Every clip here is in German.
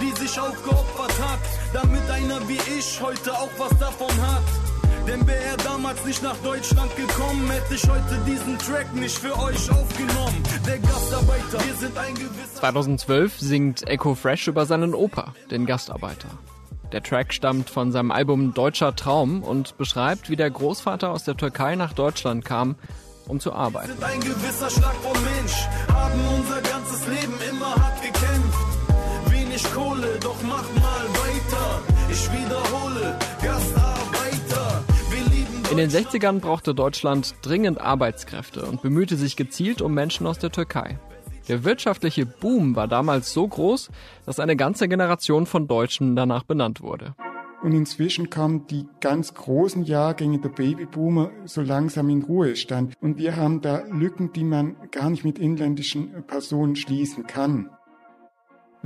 die sich aufgeopfert hat, damit einer wie ich heute auch was davon hat. Denn wäre er damals nicht nach Deutschland gekommen, hätte ich heute diesen Track nicht für euch aufgenommen. Der Gastarbeiter, wir sind ein gewisser. 2012 singt Echo Fresh über seinen Opa, den Gastarbeiter. Der Track stammt von seinem Album Deutscher Traum und beschreibt, wie der Großvater aus der Türkei nach Deutschland kam, um zu arbeiten. Wir sind ein gewisser Schlag vom Mensch, haben unser ganzes Leben Kohle, doch mach mal weiter. Ich wiederhole, Gastarbeiter. Wir lieben In den 60ern brauchte Deutschland dringend Arbeitskräfte und bemühte sich gezielt um Menschen aus der Türkei. Der wirtschaftliche Boom war damals so groß, dass eine ganze Generation von Deutschen danach benannt wurde. Und inzwischen kamen die ganz großen Jahrgänge der Babyboomer so langsam in Ruhestand. Und wir haben da Lücken, die man gar nicht mit inländischen Personen schließen kann.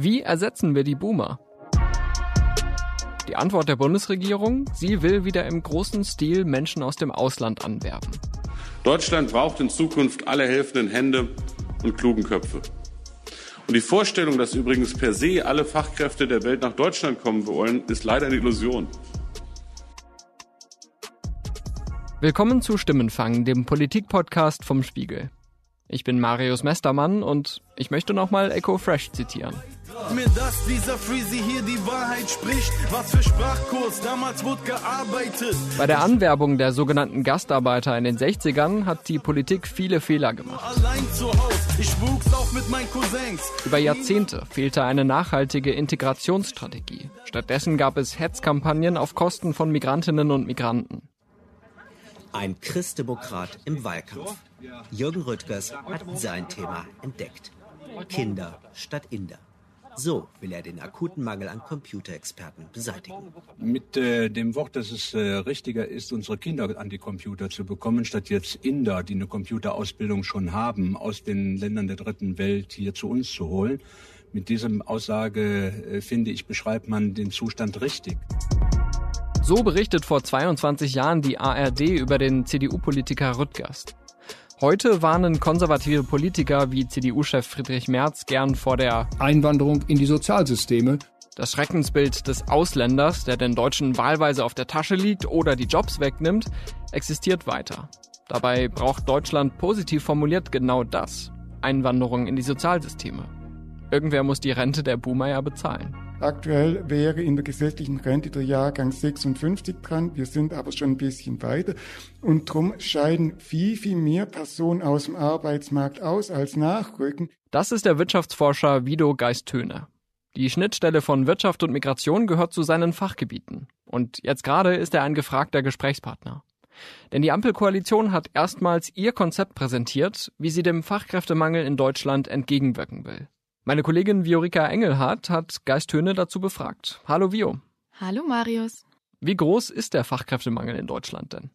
Wie ersetzen wir die Boomer? Die Antwort der Bundesregierung, sie will wieder im großen Stil Menschen aus dem Ausland anwerben. Deutschland braucht in Zukunft alle helfenden Hände und klugen Köpfe. Und die Vorstellung, dass übrigens per se alle Fachkräfte der Welt nach Deutschland kommen wollen, ist leider eine Illusion. Willkommen zu Stimmenfang, dem Politik-Podcast vom Spiegel. Ich bin Marius Mestermann und ich möchte nochmal Echo Fresh zitieren. Mir, dass dieser Freezy hier die Wahrheit spricht. Was für Sprachkurs, damals wurde gearbeitet. Bei der Anwerbung der sogenannten Gastarbeiter in den 60ern hat die Politik viele Fehler gemacht. Allein zu Haus, ich wuchs auf mit meinen Cousins. Über Jahrzehnte fehlte eine nachhaltige Integrationsstrategie. Stattdessen gab es Hetzkampagnen auf Kosten von Migrantinnen und Migranten. Ein Christdemokrat im Wahlkampf. Jürgen Rüttgers hat sein Thema entdeckt. Kinder statt Inder. So will er den akuten Mangel an Computerexperten beseitigen. Mit äh, dem Wort, dass es äh, richtiger ist, unsere Kinder an die Computer zu bekommen, statt jetzt Inder, die eine Computerausbildung schon haben, aus den Ländern der dritten Welt hier zu uns zu holen. Mit diesem Aussage, äh, finde ich, beschreibt man den Zustand richtig. So berichtet vor 22 Jahren die ARD über den CDU-Politiker Rüttgers. Heute warnen konservative Politiker wie CDU-Chef Friedrich Merz gern vor der Einwanderung in die Sozialsysteme. Das Schreckensbild des Ausländers, der den Deutschen wahlweise auf der Tasche liegt oder die Jobs wegnimmt, existiert weiter. Dabei braucht Deutschland positiv formuliert genau das. Einwanderung in die Sozialsysteme. Irgendwer muss die Rente der Boomer ja bezahlen. Aktuell wäre in der gesetzlichen Rente der Jahrgang 56 dran. Wir sind aber schon ein bisschen weiter. Und darum scheiden viel, viel mehr Personen aus dem Arbeitsmarkt aus als nachrücken. Das ist der Wirtschaftsforscher Vido Geist-Töne. Die Schnittstelle von Wirtschaft und Migration gehört zu seinen Fachgebieten. Und jetzt gerade ist er ein gefragter Gesprächspartner. Denn die Ampelkoalition hat erstmals ihr Konzept präsentiert, wie sie dem Fachkräftemangel in Deutschland entgegenwirken will. Meine Kollegin Viorica Engelhardt hat Geistöne dazu befragt. Hallo Vio. Hallo Marius. Wie groß ist der Fachkräftemangel in Deutschland denn?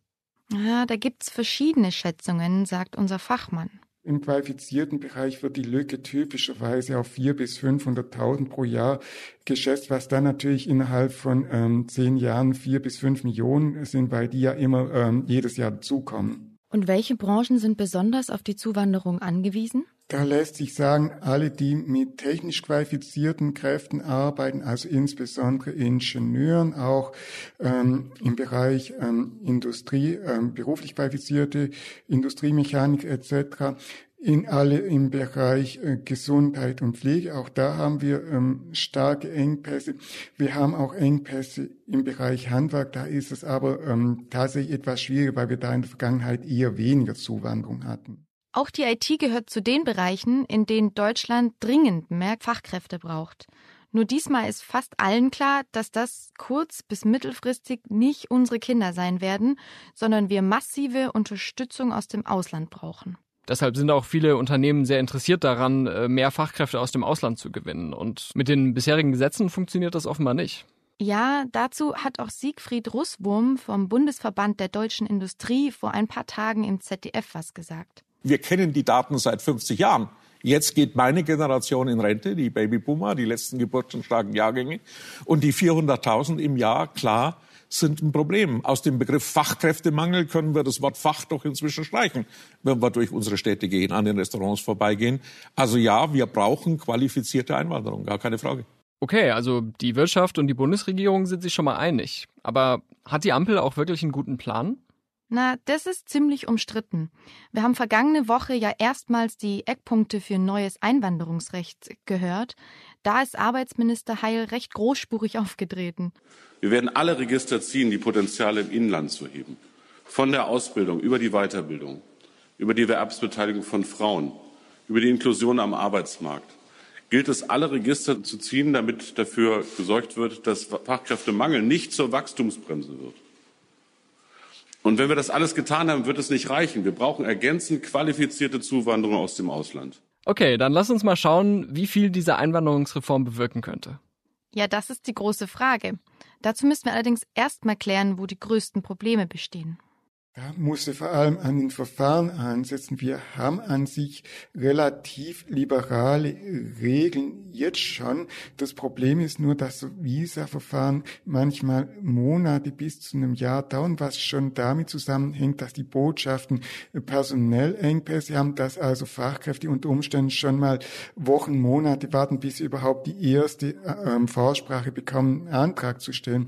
Ja, da gibt's verschiedene Schätzungen, sagt unser Fachmann. Im qualifizierten Bereich wird die Lücke typischerweise auf 400.000 bis 500.000 pro Jahr geschätzt, was dann natürlich innerhalb von ähm, zehn Jahren vier bis fünf Millionen sind, weil die ja immer ähm, jedes Jahr dazukommen. Und welche Branchen sind besonders auf die Zuwanderung angewiesen? Da lässt sich sagen, alle, die mit technisch qualifizierten Kräften arbeiten, also insbesondere Ingenieuren, auch ähm, im Bereich ähm, Industrie, ähm, beruflich qualifizierte Industriemechanik etc., in alle im Bereich äh, Gesundheit und Pflege. Auch da haben wir ähm, starke Engpässe. Wir haben auch Engpässe im Bereich Handwerk. Da ist es aber ähm, tatsächlich etwas schwieriger, weil wir da in der Vergangenheit eher weniger Zuwanderung hatten. Auch die IT gehört zu den Bereichen, in denen Deutschland dringend mehr Fachkräfte braucht. Nur diesmal ist fast allen klar, dass das kurz- bis mittelfristig nicht unsere Kinder sein werden, sondern wir massive Unterstützung aus dem Ausland brauchen. Deshalb sind auch viele Unternehmen sehr interessiert daran, äh, mehr Fachkräfte aus dem Ausland zu gewinnen. Und mit den bisherigen Gesetzen funktioniert das offenbar nicht. Ja, dazu hat auch Siegfried Russwurm vom Bundesverband der deutschen Industrie vor ein paar Tagen im ZDF was gesagt. Wir kennen die Daten seit 50 Jahren. Jetzt geht meine Generation in Rente, die Babyboomer, die letzten geburtenstarken Jahrgänge. Und die 400.000 im Jahr, klar, sind ein Problem. Aus dem Begriff Fachkräftemangel können wir das Wort Fach doch inzwischen streichen, wenn wir durch unsere Städte gehen, an den Restaurants vorbeigehen. Also ja, wir brauchen qualifizierte Einwanderung, gar keine Frage. Okay, also die Wirtschaft und die Bundesregierung sind sich schon mal einig. Aber hat die Ampel auch wirklich einen guten Plan? Na, das ist ziemlich umstritten. Wir haben vergangene Woche ja erstmals die Eckpunkte für ein neues Einwanderungsrecht gehört. Da ist Arbeitsminister Heil recht großspurig aufgetreten. Wir werden alle Register ziehen, die Potenziale im Inland zu heben. Von der Ausbildung über die Weiterbildung, über die Erwerbsbeteiligung von Frauen, über die Inklusion am Arbeitsmarkt. Gilt es, alle Register zu ziehen, damit dafür gesorgt wird, dass Fachkräftemangel nicht zur Wachstumsbremse wird. Und wenn wir das alles getan haben, wird es nicht reichen. Wir brauchen ergänzend qualifizierte Zuwanderung aus dem Ausland. Okay, dann lass uns mal schauen, wie viel diese Einwanderungsreform bewirken könnte. Ja, das ist die große Frage. Dazu müssen wir allerdings erst mal klären, wo die größten Probleme bestehen. Da muss er vor allem an den Verfahren ansetzen. Wir haben an sich relativ liberale Regeln jetzt schon. Das Problem ist nur, dass so Visa-Verfahren manchmal Monate bis zu einem Jahr dauern, was schon damit zusammenhängt, dass die Botschaften personell Engpässe haben, dass also Fachkräfte unter Umständen schon mal Wochen, Monate warten, bis sie überhaupt die erste äh, Vorsprache bekommen, einen Antrag zu stellen.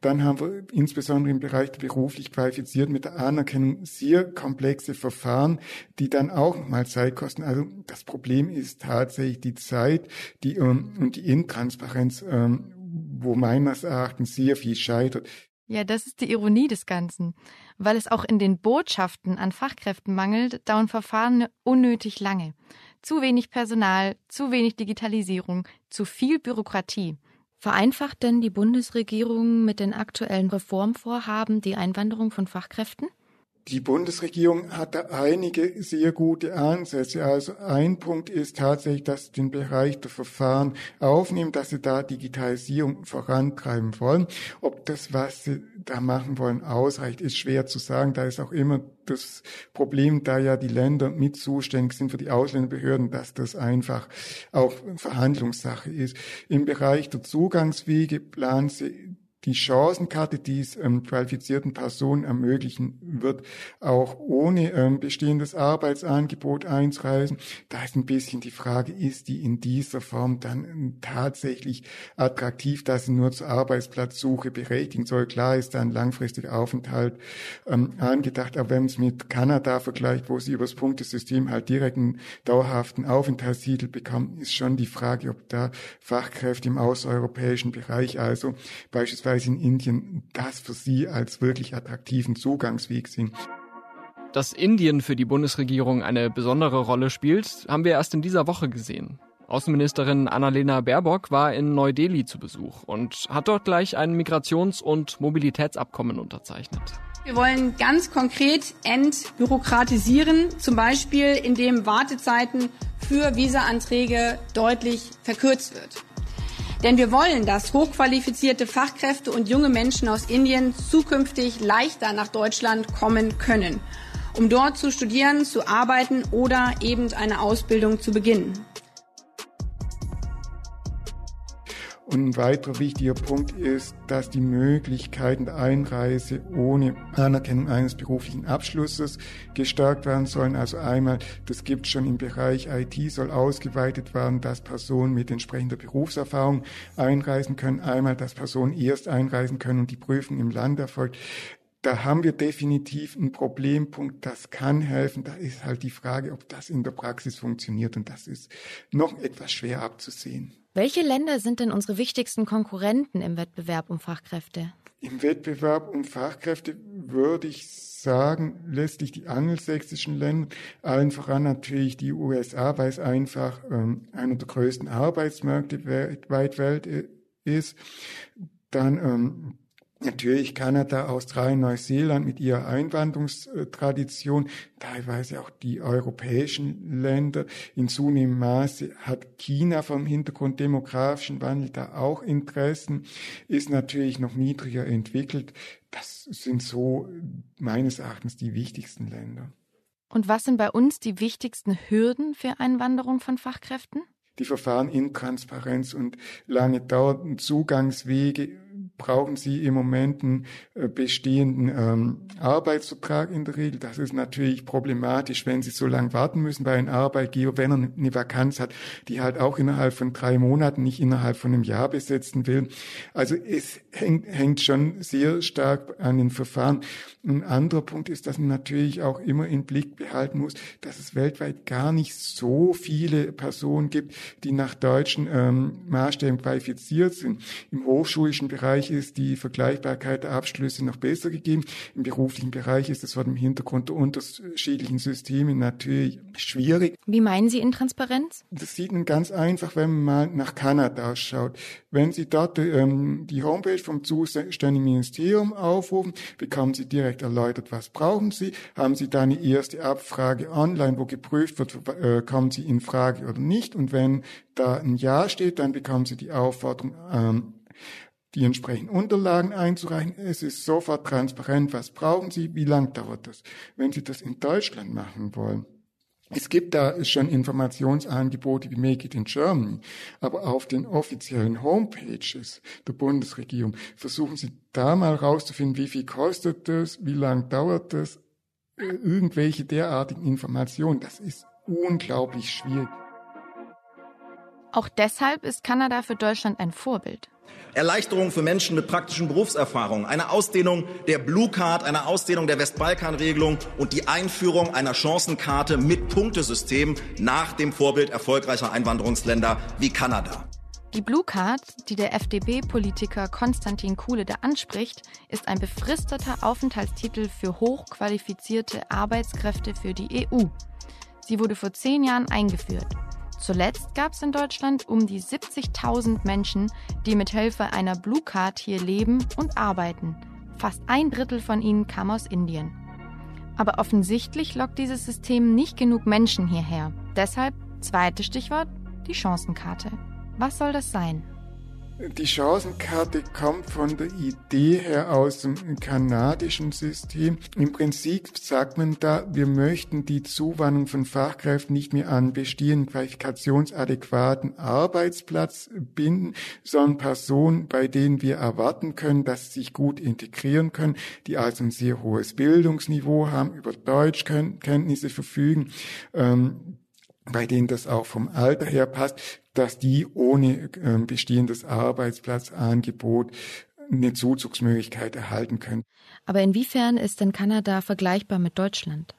Dann haben wir insbesondere im Bereich der beruflich qualifiziert mit der Anerkennung sehr komplexe Verfahren, die dann auch mal Zeit kosten. Also das Problem ist tatsächlich die Zeit die, ähm, und die Intransparenz, ähm, wo meines Erachtens sehr viel scheitert. Ja, das ist die Ironie des Ganzen. Weil es auch in den Botschaften an Fachkräften mangelt, dauern Verfahren unnötig lange. Zu wenig Personal, zu wenig Digitalisierung, zu viel Bürokratie. Vereinfacht denn die Bundesregierung mit den aktuellen Reformvorhaben die Einwanderung von Fachkräften? Die Bundesregierung hat da einige sehr gute Ansätze. Also ein Punkt ist tatsächlich, dass sie den Bereich der Verfahren aufnehmen, dass sie da Digitalisierung vorantreiben wollen. Ob das, was sie da machen wollen, ausreicht, ist schwer zu sagen. Da ist auch immer das Problem, da ja die Länder mit zuständig sind für die Ausländerbehörden, dass das einfach auch Verhandlungssache ist. Im Bereich der Zugangswege planen sie die Chancenkarte, die es ähm, qualifizierten Personen ermöglichen wird, auch ohne ähm, bestehendes Arbeitsangebot einzureisen. Da ist ein bisschen die Frage, ist die in dieser Form dann ähm, tatsächlich attraktiv, dass sie nur zur Arbeitsplatzsuche berechtigen soll. Klar ist da ein langfristiger Aufenthalt ähm, angedacht, aber wenn man es mit Kanada vergleicht, wo sie übers Punktesystem halt direkt einen dauerhaften Aufenthaltstitel bekommen, ist schon die Frage, ob da Fachkräfte im außereuropäischen Bereich, also beispielsweise beispielsweise in Indien das für sie als wirklich attraktiven Zugangsweg sehen. Dass Indien für die Bundesregierung eine besondere Rolle spielt, haben wir erst in dieser Woche gesehen. Außenministerin Annalena Baerbock war in Neu-Delhi zu Besuch und hat dort gleich ein Migrations- und Mobilitätsabkommen unterzeichnet. Wir wollen ganz konkret entbürokratisieren, zum Beispiel indem Wartezeiten für Visaanträge deutlich verkürzt wird. Denn wir wollen, dass hochqualifizierte Fachkräfte und junge Menschen aus Indien zukünftig leichter nach Deutschland kommen können, um dort zu studieren, zu arbeiten oder eben eine Ausbildung zu beginnen. Und ein weiterer wichtiger Punkt ist, dass die Möglichkeiten der Einreise ohne Anerkennung eines beruflichen Abschlusses gestärkt werden sollen. Also einmal, das gibt schon im Bereich IT, soll ausgeweitet werden, dass Personen mit entsprechender Berufserfahrung einreisen können. Einmal, dass Personen erst einreisen können und die Prüfung im Land erfolgt da haben wir definitiv einen Problempunkt, das kann helfen. Da ist halt die Frage, ob das in der Praxis funktioniert und das ist noch etwas schwer abzusehen. Welche Länder sind denn unsere wichtigsten Konkurrenten im Wettbewerb um Fachkräfte? Im Wettbewerb um Fachkräfte würde ich sagen, letztlich die angelsächsischen Länder, allen voran natürlich die USA, weil es einfach ähm, einer der größten Arbeitsmärkte weltweit Welt ist. Dann ähm, Natürlich Kanada, Australien, Neuseeland mit ihrer Einwanderungstradition, teilweise auch die europäischen Länder. In zunehmendem Maße hat China vom Hintergrund demografischen Wandel da auch Interessen, ist natürlich noch niedriger entwickelt. Das sind so meines Erachtens die wichtigsten Länder. Und was sind bei uns die wichtigsten Hürden für Einwanderung von Fachkräften? Die Verfahren Intransparenz und lange dauernden Zugangswege brauchen sie im Moment einen äh, bestehenden ähm, Arbeitsvertrag in der Regel. Das ist natürlich problematisch, wenn sie so lange warten müssen bei einem Arbeitgeber, wenn er eine Vakanz hat, die halt auch innerhalb von drei Monaten, nicht innerhalb von einem Jahr besetzen will. Also es hängt, hängt schon sehr stark an den Verfahren. Ein anderer Punkt ist, dass man natürlich auch immer im Blick behalten muss, dass es weltweit gar nicht so viele Personen gibt, die nach deutschen ähm, Maßstäben qualifiziert sind. Im hochschulischen Bereich ist die Vergleichbarkeit der Abschlüsse noch besser gegeben. Im beruflichen Bereich ist es vor dem Hintergrund der unterschiedlichen Systeme natürlich schwierig. Wie meinen Sie Intransparenz? Das sieht man ganz einfach, wenn man mal nach Kanada schaut. Wenn Sie dort ähm, die Homepage vom zuständigen Ministerium aufrufen, bekommen Sie direkt erläutert, was brauchen Sie. Haben Sie da eine erste Abfrage online, wo geprüft wird, äh, kommen Sie in Frage oder nicht. Und wenn da ein Ja steht, dann bekommen Sie die Aufforderung, ähm, die entsprechenden Unterlagen einzureichen. Es ist sofort transparent, was brauchen Sie, wie lang dauert das. Wenn Sie das in Deutschland machen wollen, es gibt da schon Informationsangebote wie Make It in Germany, aber auf den offiziellen Homepages der Bundesregierung versuchen Sie da mal rauszufinden, wie viel kostet das, wie lang dauert das, äh, irgendwelche derartigen Informationen. Das ist unglaublich schwierig. Auch deshalb ist Kanada für Deutschland ein Vorbild. Erleichterung für Menschen mit praktischen Berufserfahrungen, eine Ausdehnung der Blue Card, eine Ausdehnung der Westbalkan-Regelung und die Einführung einer Chancenkarte mit Punktesystem nach dem Vorbild erfolgreicher Einwanderungsländer wie Kanada. Die Blue Card, die der FDP-Politiker Konstantin Kuhle da anspricht, ist ein befristeter Aufenthaltstitel für hochqualifizierte Arbeitskräfte für die EU. Sie wurde vor zehn Jahren eingeführt. Zuletzt gab es in Deutschland um die 70.000 Menschen, die mit Hilfe einer Blue Card hier leben und arbeiten. Fast ein Drittel von ihnen kam aus Indien. Aber offensichtlich lockt dieses System nicht genug Menschen hierher. Deshalb, zweites Stichwort, die Chancenkarte. Was soll das sein? Die Chancenkarte kommt von der Idee her aus dem kanadischen System. Im Prinzip sagt man da, wir möchten die Zuwanderung von Fachkräften nicht mehr an bestehenden qualifikationsadäquaten Arbeitsplatz binden, sondern Personen, bei denen wir erwarten können, dass sie sich gut integrieren können, die also ein sehr hohes Bildungsniveau haben, über Deutschkenntnisse verfügen, ähm, bei denen das auch vom Alter her passt, dass die ohne äh, bestehendes Arbeitsplatzangebot eine Zuzugsmöglichkeit erhalten können. Aber inwiefern ist denn Kanada vergleichbar mit Deutschland?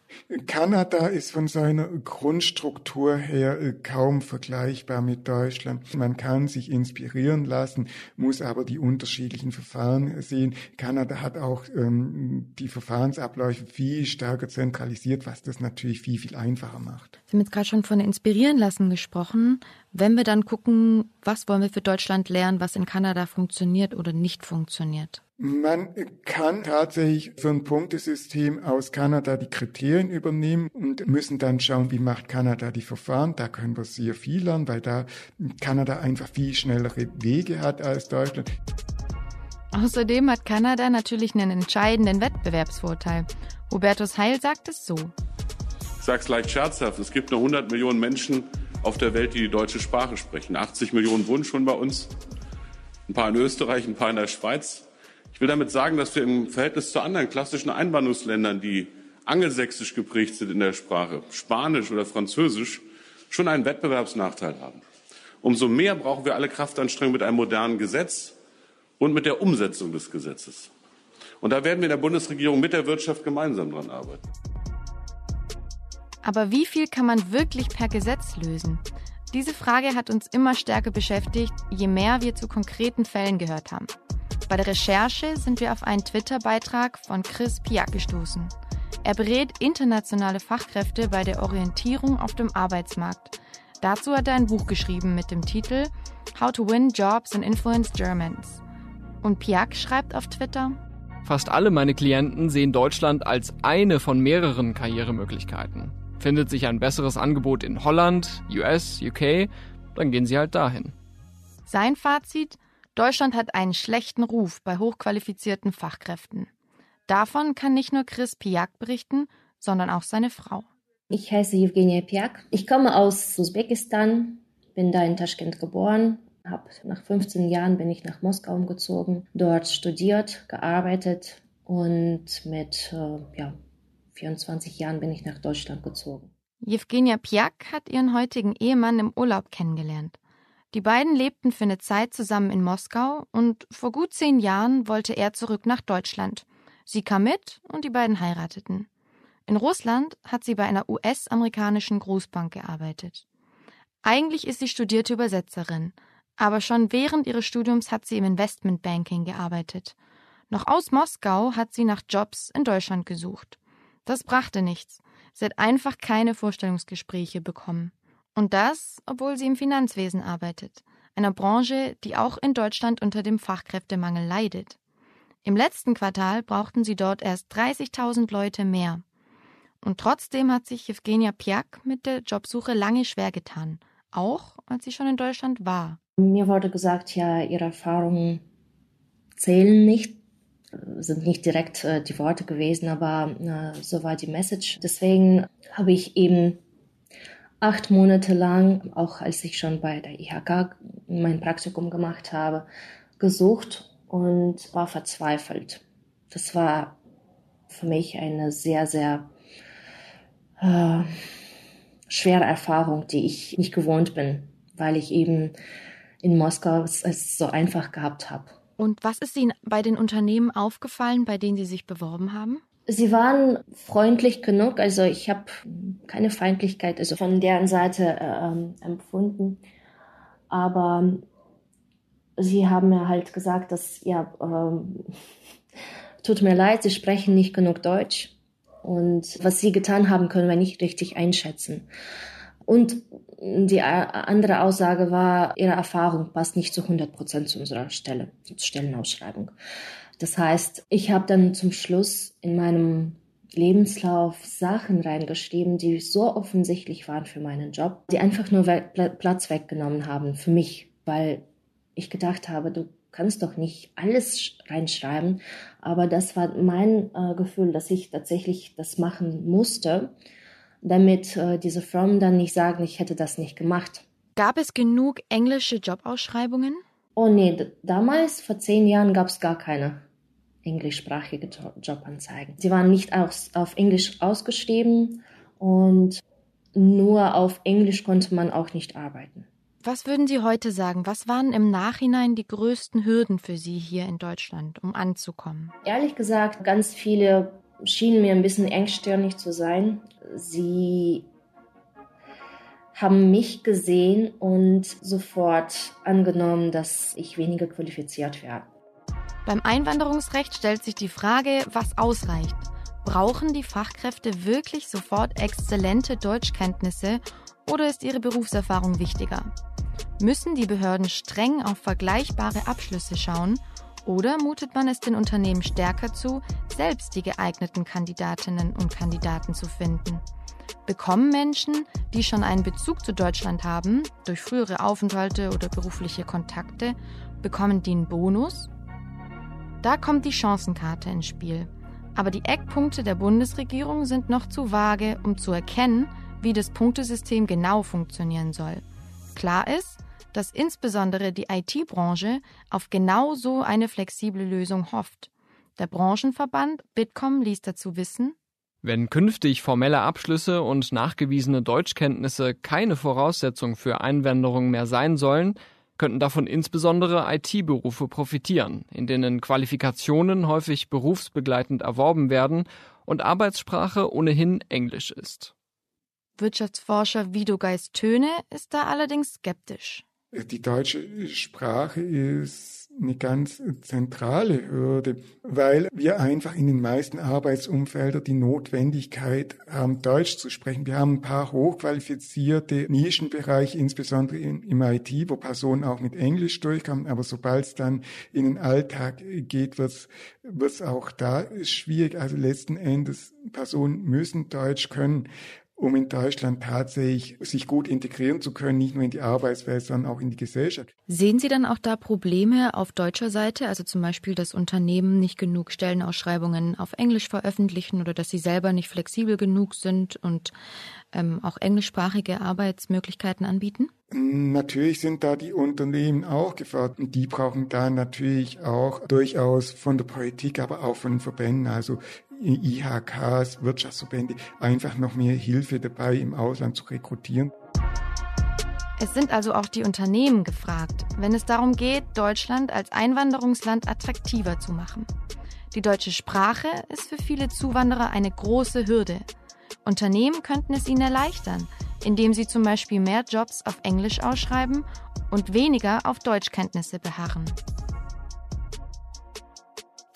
Kanada ist von seiner Grundstruktur her äh, kaum vergleichbar mit Deutschland. Man kann sich inspirieren lassen, muss aber die unterschiedlichen Verfahren sehen. Kanada hat auch ähm, die Verfahrensabläufe viel stärker zentralisiert, was das natürlich viel, viel einfacher macht. Sie haben jetzt gerade schon von inspirieren lassen gesprochen. Wenn wir dann gucken, was wollen wir für Deutschland lernen, was in Kanada funktioniert oder nicht funktioniert? Man kann tatsächlich für ein Punktesystem aus Kanada die Kriterien übernehmen und müssen dann schauen, wie macht Kanada die Verfahren. Da können wir sehr viel lernen, weil da Kanada einfach viel schnellere Wege hat als Deutschland. Außerdem hat Kanada natürlich einen entscheidenden Wettbewerbsvorteil. Hubertus Heil sagt es so. Ich sag's leicht scherzhaft, es gibt nur 100 Millionen Menschen auf der Welt, die die deutsche Sprache sprechen. 80 Millionen wohnen schon bei uns, ein paar in Österreich, ein paar in der Schweiz. Ich will damit sagen, dass wir im Verhältnis zu anderen klassischen Einwanderungsländern, die angelsächsisch geprägt sind in der Sprache, Spanisch oder Französisch, schon einen Wettbewerbsnachteil haben. Umso mehr brauchen wir alle Kraftanstrengungen mit einem modernen Gesetz und mit der Umsetzung des Gesetzes. Und da werden wir in der Bundesregierung mit der Wirtschaft gemeinsam dran arbeiten. Aber wie viel kann man wirklich per Gesetz lösen? Diese Frage hat uns immer stärker beschäftigt, je mehr wir zu konkreten Fällen gehört haben. Bei der Recherche sind wir auf einen Twitter-Beitrag von Chris Piak gestoßen. Er berät internationale Fachkräfte bei der Orientierung auf dem Arbeitsmarkt. Dazu hat er ein Buch geschrieben mit dem Titel How to Win Jobs and Influence Germans. Und Piak schreibt auf Twitter, Fast alle meine Klienten sehen Deutschland als eine von mehreren Karrieremöglichkeiten. Findet sich ein besseres Angebot in Holland, US, UK, dann gehen sie halt dahin. Sein Fazit, Deutschland hat einen schlechten Ruf bei hochqualifizierten Fachkräften. Davon kann nicht nur Chris Piak berichten, sondern auch seine Frau. Ich heiße Evgenia Piak. Ich komme aus Usbekistan, bin da in Taschkent geboren, Hab nach 15 Jahren bin ich nach Moskau umgezogen, dort studiert, gearbeitet und mit äh, ja, 24 Jahren bin ich nach Deutschland gezogen. Jewgenia Piak hat ihren heutigen Ehemann im Urlaub kennengelernt. Die beiden lebten für eine Zeit zusammen in Moskau und vor gut zehn Jahren wollte er zurück nach Deutschland. Sie kam mit und die beiden heirateten. In Russland hat sie bei einer US-amerikanischen Großbank gearbeitet. Eigentlich ist sie studierte Übersetzerin, aber schon während ihres Studiums hat sie im Investmentbanking gearbeitet. Noch aus Moskau hat sie nach Jobs in Deutschland gesucht. Das brachte nichts. Sie hat einfach keine Vorstellungsgespräche bekommen. Und das, obwohl sie im Finanzwesen arbeitet, einer Branche, die auch in Deutschland unter dem Fachkräftemangel leidet. Im letzten Quartal brauchten sie dort erst 30.000 Leute mehr. Und trotzdem hat sich Evgenia Piak mit der Jobsuche lange schwer getan, auch als sie schon in Deutschland war. Mir wurde gesagt, ja, ihre Erfahrungen zählen nicht, sind nicht direkt äh, die Worte gewesen, aber äh, so war die Message. Deswegen habe ich eben acht Monate lang, auch als ich schon bei der IHK mein Praktikum gemacht habe, gesucht und war verzweifelt. Das war für mich eine sehr, sehr äh, schwere Erfahrung, die ich nicht gewohnt bin, weil ich eben in Moskau es so einfach gehabt habe. Und was ist Ihnen bei den Unternehmen aufgefallen, bei denen Sie sich beworben haben? Sie waren freundlich genug, also ich habe keine Feindlichkeit also von deren Seite äh, empfunden, aber sie haben mir halt gesagt, dass ja ähm, tut mir leid, sie sprechen nicht genug Deutsch und was sie getan haben, können wir nicht richtig einschätzen. Und die andere Aussage war, ihre Erfahrung passt nicht zu 100 Prozent zu unserer Stelle, zur Stellenausschreibung. Das heißt, ich habe dann zum Schluss in meinem Lebenslauf Sachen reingeschrieben, die so offensichtlich waren für meinen Job, die einfach nur Platz weggenommen haben für mich, weil ich gedacht habe, du kannst doch nicht alles reinschreiben. Aber das war mein äh, Gefühl, dass ich tatsächlich das machen musste, damit äh, diese Firmen dann nicht sagen, ich hätte das nicht gemacht. Gab es genug englische Jobausschreibungen? Oh nee, damals, vor zehn Jahren, gab es gar keine englischsprachige Jobanzeigen. Sie waren nicht aus, auf Englisch ausgeschrieben und nur auf Englisch konnte man auch nicht arbeiten. Was würden Sie heute sagen? Was waren im Nachhinein die größten Hürden für Sie hier in Deutschland, um anzukommen? Ehrlich gesagt, ganz viele schienen mir ein bisschen engstirnig zu sein. Sie haben mich gesehen und sofort angenommen, dass ich weniger qualifiziert wäre. Beim Einwanderungsrecht stellt sich die Frage, was ausreicht. Brauchen die Fachkräfte wirklich sofort exzellente Deutschkenntnisse oder ist ihre Berufserfahrung wichtiger? Müssen die Behörden streng auf vergleichbare Abschlüsse schauen oder mutet man es den Unternehmen stärker zu, selbst die geeigneten Kandidatinnen und Kandidaten zu finden? Bekommen Menschen, die schon einen Bezug zu Deutschland haben, durch frühere Aufenthalte oder berufliche Kontakte, bekommen die einen Bonus da kommt die Chancenkarte ins Spiel. Aber die Eckpunkte der Bundesregierung sind noch zu vage, um zu erkennen, wie das Punktesystem genau funktionieren soll. Klar ist, dass insbesondere die IT-Branche auf genau so eine flexible Lösung hofft. Der Branchenverband Bitkom ließ dazu wissen, wenn künftig formelle Abschlüsse und nachgewiesene Deutschkenntnisse keine Voraussetzung für Einwanderung mehr sein sollen, könnten davon insbesondere IT-Berufe profitieren, in denen Qualifikationen häufig berufsbegleitend erworben werden und Arbeitssprache ohnehin Englisch ist. Wirtschaftsforscher Vido Geist-Töne ist da allerdings skeptisch. Die deutsche Sprache ist eine ganz zentrale Hürde, weil wir einfach in den meisten Arbeitsumfeldern die Notwendigkeit haben, Deutsch zu sprechen. Wir haben ein paar hochqualifizierte Nischenbereiche, insbesondere im IT, wo Personen auch mit Englisch durchkommen, aber sobald es dann in den Alltag geht, wird es auch da schwierig. Also letzten Endes, Personen müssen Deutsch können. Um in Deutschland tatsächlich sich gut integrieren zu können, nicht nur in die Arbeitswelt, sondern auch in die Gesellschaft. Sehen Sie dann auch da Probleme auf deutscher Seite, also zum Beispiel, dass Unternehmen nicht genug Stellenausschreibungen auf Englisch veröffentlichen oder dass sie selber nicht flexibel genug sind und ähm, auch englischsprachige Arbeitsmöglichkeiten anbieten? Natürlich sind da die Unternehmen auch gefordert und die brauchen da natürlich auch durchaus von der Politik, aber auch von den Verbänden, also IHKs, Wirtschaftsverbände, einfach noch mehr Hilfe dabei, im Ausland zu rekrutieren. Es sind also auch die Unternehmen gefragt, wenn es darum geht, Deutschland als Einwanderungsland attraktiver zu machen. Die deutsche Sprache ist für viele Zuwanderer eine große Hürde. Unternehmen könnten es ihnen erleichtern, indem sie zum Beispiel mehr Jobs auf Englisch ausschreiben und weniger auf Deutschkenntnisse beharren.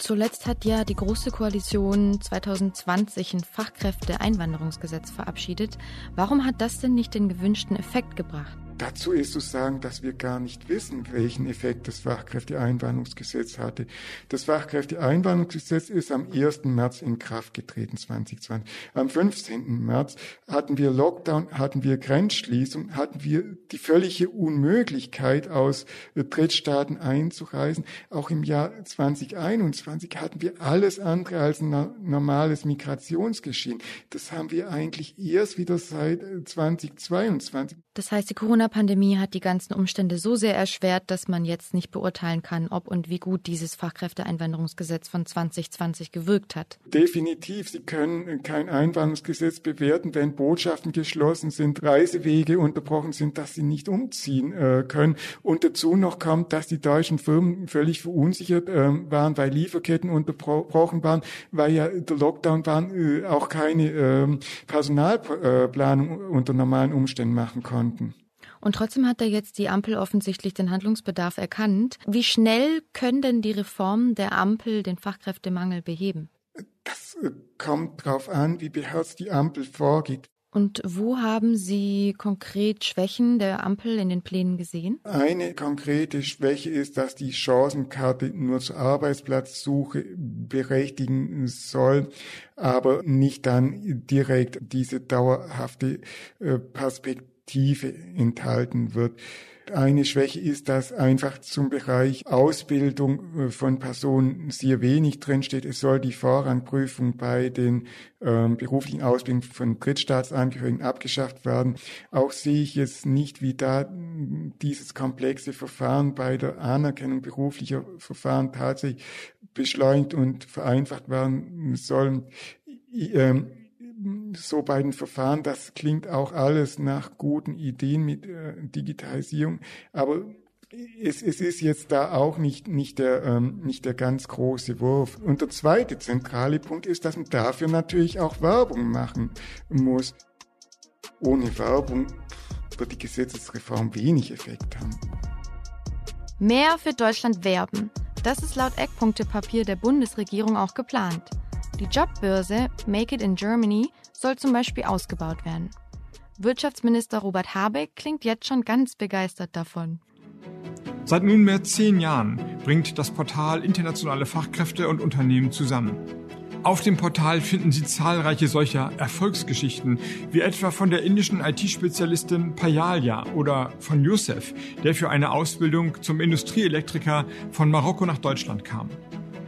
Zuletzt hat ja die Große Koalition 2020 ein Fachkräfte-Einwanderungsgesetz verabschiedet. Warum hat das denn nicht den gewünschten Effekt gebracht? Dazu ist zu sagen, dass wir gar nicht wissen, welchen Effekt das Fachkräfteeinwanderungsgesetz hatte. Das Fachkräfteeinwanderungsgesetz ist am 1. März in Kraft getreten, 2020. Am 15. März hatten wir Lockdown, hatten wir Grenzschließung, hatten wir die völlige Unmöglichkeit, aus Drittstaaten einzureisen. Auch im Jahr 2021 hatten wir alles andere als ein normales Migrationsgeschehen. Das haben wir eigentlich erst wieder seit 2022. Das heißt, die Corona-Pandemie hat die ganzen Umstände so sehr erschwert, dass man jetzt nicht beurteilen kann, ob und wie gut dieses Fachkräfteeinwanderungsgesetz von 2020 gewirkt hat. Definitiv. Sie können kein Einwanderungsgesetz bewerten, wenn Botschaften geschlossen sind, Reisewege unterbrochen sind, dass sie nicht umziehen äh, können. Und dazu noch kommt, dass die deutschen Firmen völlig verunsichert äh, waren, weil Lieferketten unterbrochen waren, weil ja der Lockdown waren, äh, auch keine ähm, Personalplanung unter normalen Umständen machen konnten. Und trotzdem hat da jetzt die Ampel offensichtlich den Handlungsbedarf erkannt. Wie schnell können denn die Reformen der Ampel den Fachkräftemangel beheben? Das äh, kommt darauf an, wie beherzt die Ampel vorgeht. Und wo haben Sie konkret Schwächen der Ampel in den Plänen gesehen? Eine konkrete Schwäche ist, dass die Chancenkarte nur zur Arbeitsplatzsuche berechtigen soll, aber nicht dann direkt diese dauerhafte äh, Perspektive Tiefe enthalten wird. Eine Schwäche ist, dass einfach zum Bereich Ausbildung äh, von Personen sehr wenig drinsteht. Es soll die Vorrangprüfung bei den ähm, beruflichen Ausbildungen von Drittstaatsangehörigen abgeschafft werden. Auch sehe ich jetzt nicht, wie da dieses komplexe Verfahren bei der Anerkennung beruflicher Verfahren tatsächlich beschleunigt und vereinfacht werden sollen. Ähm, so bei den Verfahren, das klingt auch alles nach guten Ideen mit äh, Digitalisierung, aber es, es ist jetzt da auch nicht, nicht, der, ähm, nicht der ganz große Wurf. Und der zweite zentrale Punkt ist, dass man dafür natürlich auch Werbung machen muss. Ohne Werbung wird die Gesetzesreform wenig Effekt haben. Mehr für Deutschland werben. Das ist laut Eckpunktepapier der Bundesregierung auch geplant. Die Jobbörse Make It in Germany soll zum Beispiel ausgebaut werden. Wirtschaftsminister Robert Habeck klingt jetzt schon ganz begeistert davon. Seit nunmehr zehn Jahren bringt das Portal internationale Fachkräfte und Unternehmen zusammen. Auf dem Portal finden Sie zahlreiche solcher Erfolgsgeschichten, wie etwa von der indischen IT-Spezialistin Payalya oder von Youssef, der für eine Ausbildung zum Industrieelektriker von Marokko nach Deutschland kam.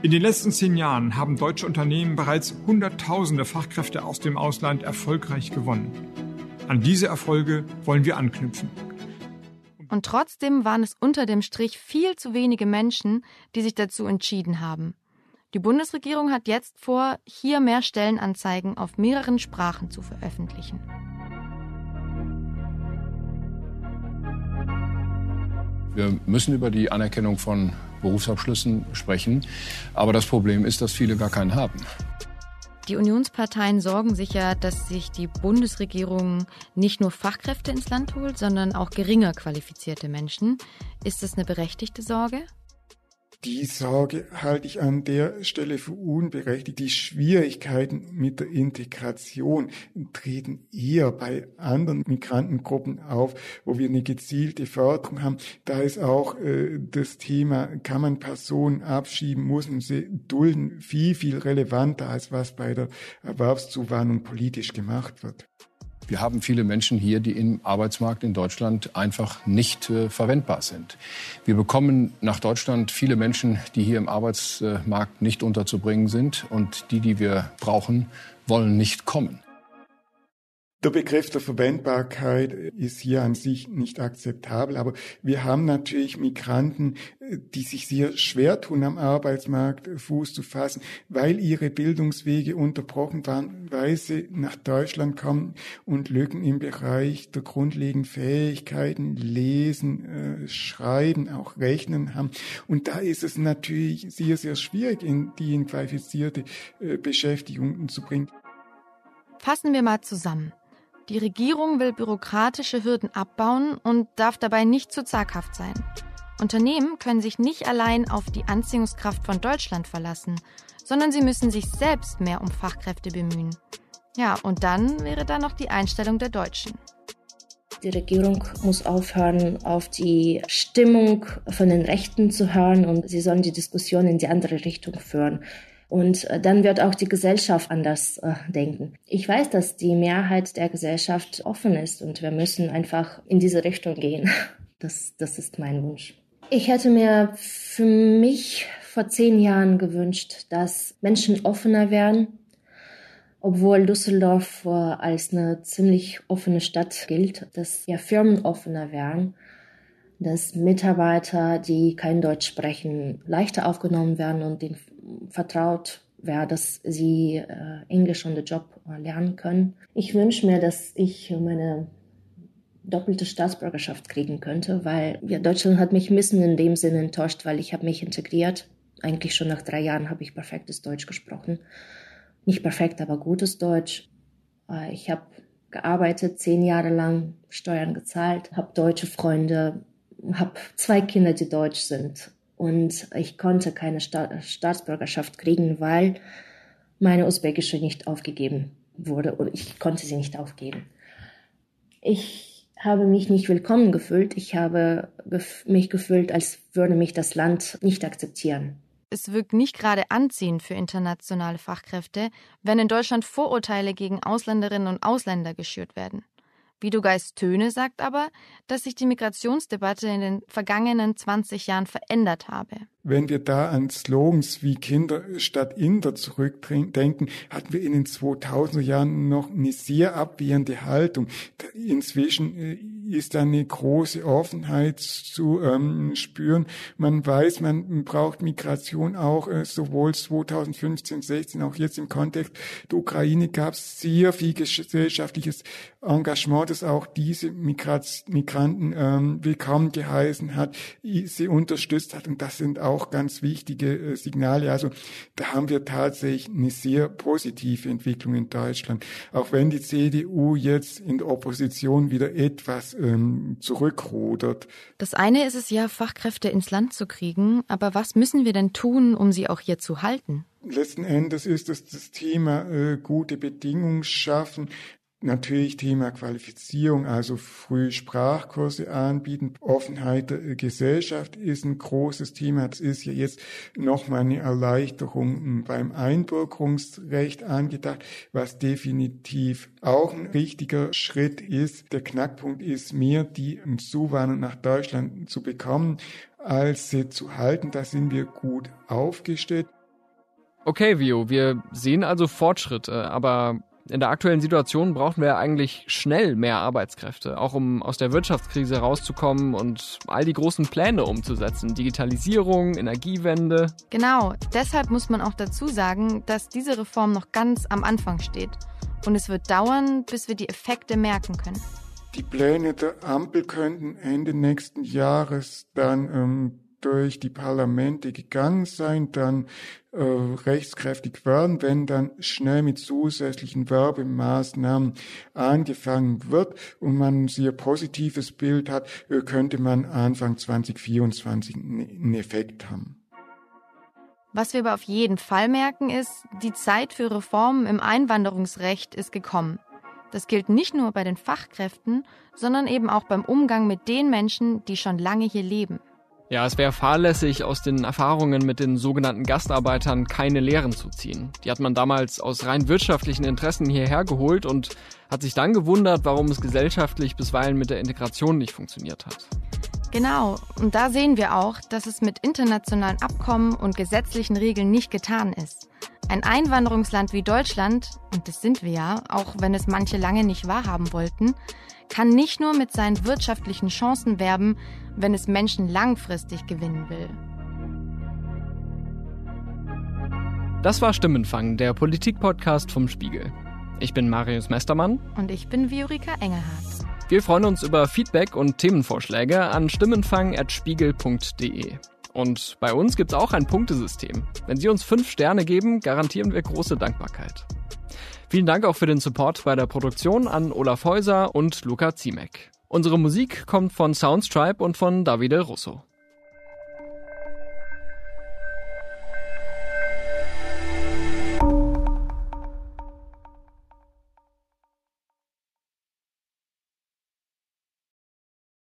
In den letzten zehn Jahren haben deutsche Unternehmen bereits Hunderttausende Fachkräfte aus dem Ausland erfolgreich gewonnen. An diese Erfolge wollen wir anknüpfen. Und trotzdem waren es unter dem Strich viel zu wenige Menschen, die sich dazu entschieden haben. Die Bundesregierung hat jetzt vor, hier mehr Stellenanzeigen auf mehreren Sprachen zu veröffentlichen. Wir müssen über die Anerkennung von Berufsabschlüssen sprechen. Aber das Problem ist, dass viele gar keinen haben. Die Unionsparteien sorgen sich ja, dass sich die Bundesregierung nicht nur Fachkräfte ins Land holt, sondern auch geringer qualifizierte Menschen. Ist das eine berechtigte Sorge? Die Sorge halte ich an der Stelle für unberechtigt. Die Schwierigkeiten mit der Integration treten eher bei anderen Migrantengruppen auf, wo wir eine gezielte Förderung haben. Da ist auch äh, das Thema, kann man Personen abschieben, muss man sie dulden, viel, viel relevanter, als was bei der Erwerbszuwanderung politisch gemacht wird. Wir haben viele Menschen hier, die im Arbeitsmarkt in Deutschland einfach nicht äh, verwendbar sind. Wir bekommen nach Deutschland viele Menschen, die hier im Arbeitsmarkt nicht unterzubringen sind. Und die, die wir brauchen, wollen nicht kommen. Der Begriff der Verwendbarkeit ist hier an sich nicht akzeptabel, aber wir haben natürlich Migranten, die sich sehr schwer tun, am Arbeitsmarkt Fuß zu fassen, weil ihre Bildungswege unterbrochen waren, weil sie nach Deutschland kommen und Lücken im Bereich der grundlegenden Fähigkeiten, Lesen, äh, Schreiben, auch Rechnen haben. Und da ist es natürlich sehr, sehr schwierig, in die in qualifizierte äh, Beschäftigung zu bringen. Fassen wir mal zusammen. Die Regierung will bürokratische Hürden abbauen und darf dabei nicht zu zaghaft sein. Unternehmen können sich nicht allein auf die Anziehungskraft von Deutschland verlassen, sondern sie müssen sich selbst mehr um Fachkräfte bemühen. Ja, und dann wäre da noch die Einstellung der Deutschen. Die Regierung muss aufhören, auf die Stimmung von den Rechten zu hören und sie sollen die Diskussion in die andere Richtung führen. Und äh, dann wird auch die Gesellschaft anders äh, denken. Ich weiß, dass die Mehrheit der Gesellschaft offen ist und wir müssen einfach in diese Richtung gehen. Das, das ist mein Wunsch. Ich hätte mir für mich vor zehn Jahren gewünscht, dass Menschen offener werden, obwohl Düsseldorf äh, als eine ziemlich offene Stadt gilt, dass ja Firmen offener werden, dass Mitarbeiter, die kein Deutsch sprechen, leichter aufgenommen werden und den vertraut wäre, dass sie äh, Englisch und den Job äh, lernen können. Ich wünsche mir, dass ich meine doppelte Staatsbürgerschaft kriegen könnte, weil ja, Deutschland hat mich ein bisschen in dem Sinne enttäuscht, weil ich habe mich integriert. Eigentlich schon nach drei Jahren habe ich perfektes Deutsch gesprochen. Nicht perfekt, aber gutes Deutsch. Äh, ich habe gearbeitet, zehn Jahre lang Steuern gezahlt, habe deutsche Freunde, habe zwei Kinder, die deutsch sind und ich konnte keine Sta Staatsbürgerschaft kriegen, weil meine usbekische nicht aufgegeben wurde oder ich konnte sie nicht aufgeben. Ich habe mich nicht willkommen gefühlt. Ich habe gef mich gefühlt, als würde mich das Land nicht akzeptieren. Es wirkt nicht gerade anziehend für internationale Fachkräfte, wenn in Deutschland Vorurteile gegen Ausländerinnen und Ausländer geschürt werden. Vido Geist Töne sagt aber, dass sich die Migrationsdebatte in den vergangenen 20 Jahren verändert habe. Wenn wir da an Slogans wie Kinder statt Inder zurückdenken, hatten wir in den 2000er Jahren noch eine sehr abwehrende Haltung. Inzwischen äh, ist da eine große Offenheit zu ähm, spüren. Man weiß, man braucht Migration auch, äh, sowohl 2015, 16, auch jetzt im Kontext der Ukraine gab es sehr viel gesellschaftliches Engagement, das auch diese Migrat Migranten ähm, willkommen geheißen hat, sie unterstützt hat. Und das sind auch auch ganz wichtige äh, Signale. Also da haben wir tatsächlich eine sehr positive Entwicklung in Deutschland. Auch wenn die CDU jetzt in der Opposition wieder etwas ähm, zurückrudert. Das eine ist es ja, Fachkräfte ins Land zu kriegen. Aber was müssen wir denn tun, um sie auch hier zu halten? Letzten Endes ist es das Thema äh, gute Bedingungen schaffen. Natürlich Thema Qualifizierung, also früh Sprachkurse anbieten. Offenheit der Gesellschaft ist ein großes Thema. Das ist ja jetzt nochmal eine Erleichterung beim Einbürgerungsrecht angedacht, was definitiv auch ein richtiger Schritt ist. Der Knackpunkt ist mehr, die Zuwanderung nach Deutschland zu bekommen, als sie zu halten. Da sind wir gut aufgestellt. Okay, Vio, wir sehen also Fortschritte, aber in der aktuellen Situation brauchen wir eigentlich schnell mehr Arbeitskräfte, auch um aus der Wirtschaftskrise rauszukommen und all die großen Pläne umzusetzen. Digitalisierung, Energiewende. Genau, deshalb muss man auch dazu sagen, dass diese Reform noch ganz am Anfang steht. Und es wird dauern, bis wir die Effekte merken können. Die Pläne der Ampel könnten Ende nächsten Jahres dann ähm, durch die Parlamente gegangen sein, dann äh, rechtskräftig werden, wenn dann schnell mit zusätzlichen Werbemaßnahmen angefangen wird und man ein sehr positives Bild hat, äh, könnte man Anfang 2024 einen Effekt haben. Was wir aber auf jeden Fall merken ist, die Zeit für Reformen im Einwanderungsrecht ist gekommen. Das gilt nicht nur bei den Fachkräften, sondern eben auch beim Umgang mit den Menschen, die schon lange hier leben. Ja, es wäre fahrlässig, aus den Erfahrungen mit den sogenannten Gastarbeitern keine Lehren zu ziehen. Die hat man damals aus rein wirtschaftlichen Interessen hierher geholt und hat sich dann gewundert, warum es gesellschaftlich bisweilen mit der Integration nicht funktioniert hat. Genau, und da sehen wir auch, dass es mit internationalen Abkommen und gesetzlichen Regeln nicht getan ist. Ein Einwanderungsland wie Deutschland, und das sind wir ja, auch wenn es manche lange nicht wahrhaben wollten, kann nicht nur mit seinen wirtschaftlichen Chancen werben, wenn es Menschen langfristig gewinnen will. Das war Stimmenfang, der Politik-Podcast vom Spiegel. Ich bin Marius Mestermann. Und ich bin Viorika Engelhardt. Wir freuen uns über Feedback und Themenvorschläge an stimmenfang.spiegel.de. Und bei uns gibt's auch ein Punktesystem. Wenn Sie uns fünf Sterne geben, garantieren wir große Dankbarkeit. Vielen Dank auch für den Support bei der Produktion an Olaf Häuser und Luca Ziemek. Unsere Musik kommt von Soundstripe und von Davide Russo.